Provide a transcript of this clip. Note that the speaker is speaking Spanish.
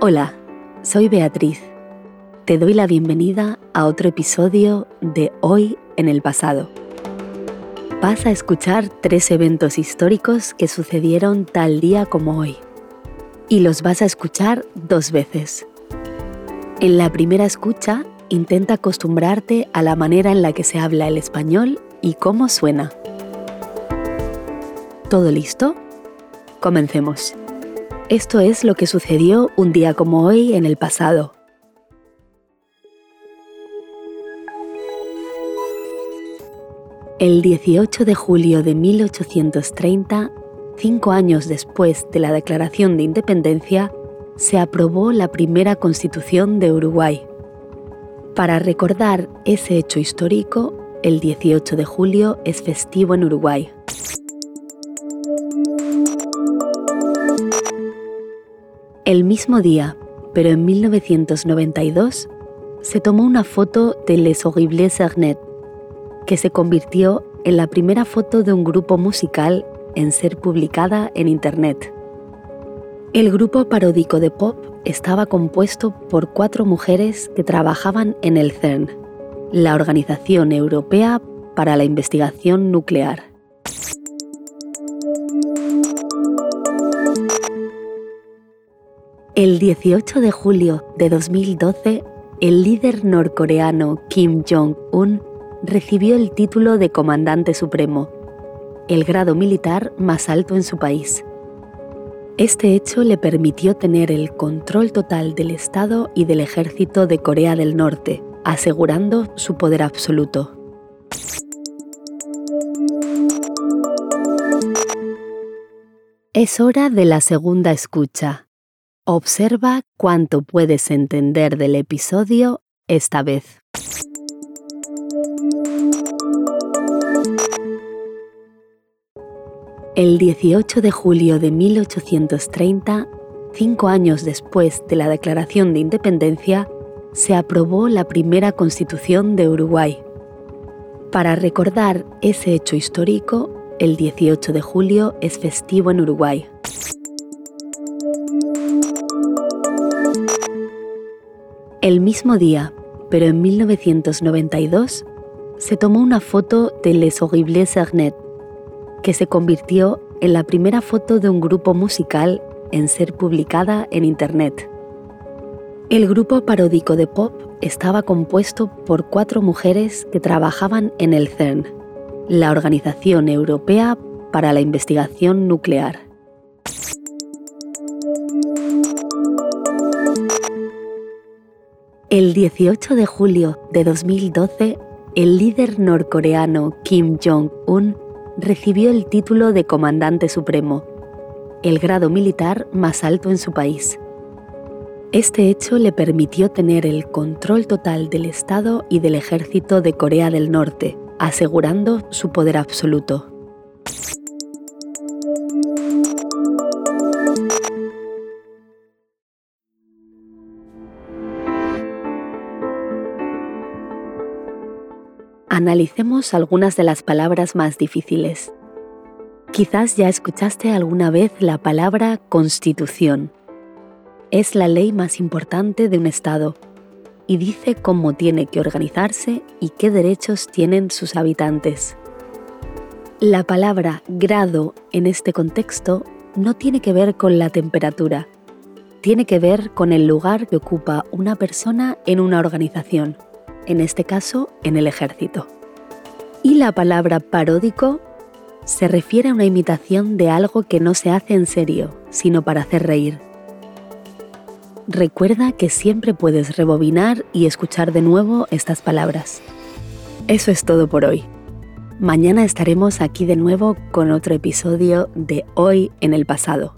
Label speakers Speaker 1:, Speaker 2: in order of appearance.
Speaker 1: Hola, soy Beatriz. Te doy la bienvenida a otro episodio de Hoy en el pasado. Vas a escuchar tres eventos históricos que sucedieron tal día como hoy. Y los vas a escuchar dos veces. En la primera escucha, intenta acostumbrarte a la manera en la que se habla el español y cómo suena. ¿Todo listo? Comencemos. Esto es lo que sucedió un día como hoy en el pasado. El 18 de julio de 1830, cinco años después de la Declaración de Independencia, se aprobó la primera Constitución de Uruguay. Para recordar ese hecho histórico, el 18 de julio es festivo en Uruguay. El mismo día, pero en 1992, se tomó una foto de Les Horribles Cernet, que se convirtió en la primera foto de un grupo musical en ser publicada en Internet. El grupo paródico de pop estaba compuesto por cuatro mujeres que trabajaban en el CERN, la Organización Europea para la Investigación Nuclear. El 18 de julio de 2012, el líder norcoreano Kim Jong-un recibió el título de Comandante Supremo, el grado militar más alto en su país. Este hecho le permitió tener el control total del Estado y del ejército de Corea del Norte, asegurando su poder absoluto. Es hora de la segunda escucha. Observa cuánto puedes entender del episodio esta vez. El 18 de julio de 1830, cinco años después de la Declaración de Independencia, se aprobó la primera Constitución de Uruguay. Para recordar ese hecho histórico, el 18 de julio es festivo en Uruguay. El mismo día, pero en 1992, se tomó una foto de Les Horribles Cernet, que se convirtió en la primera foto de un grupo musical en ser publicada en Internet. El grupo paródico de pop estaba compuesto por cuatro mujeres que trabajaban en el CERN, la Organización Europea para la Investigación Nuclear. El 18 de julio de 2012, el líder norcoreano Kim Jong-un recibió el título de Comandante Supremo, el grado militar más alto en su país. Este hecho le permitió tener el control total del Estado y del ejército de Corea del Norte, asegurando su poder absoluto. Analicemos algunas de las palabras más difíciles. Quizás ya escuchaste alguna vez la palabra constitución. Es la ley más importante de un Estado y dice cómo tiene que organizarse y qué derechos tienen sus habitantes. La palabra grado en este contexto no tiene que ver con la temperatura, tiene que ver con el lugar que ocupa una persona en una organización en este caso en el ejército. Y la palabra paródico se refiere a una imitación de algo que no se hace en serio, sino para hacer reír. Recuerda que siempre puedes rebobinar y escuchar de nuevo estas palabras. Eso es todo por hoy. Mañana estaremos aquí de nuevo con otro episodio de Hoy en el pasado.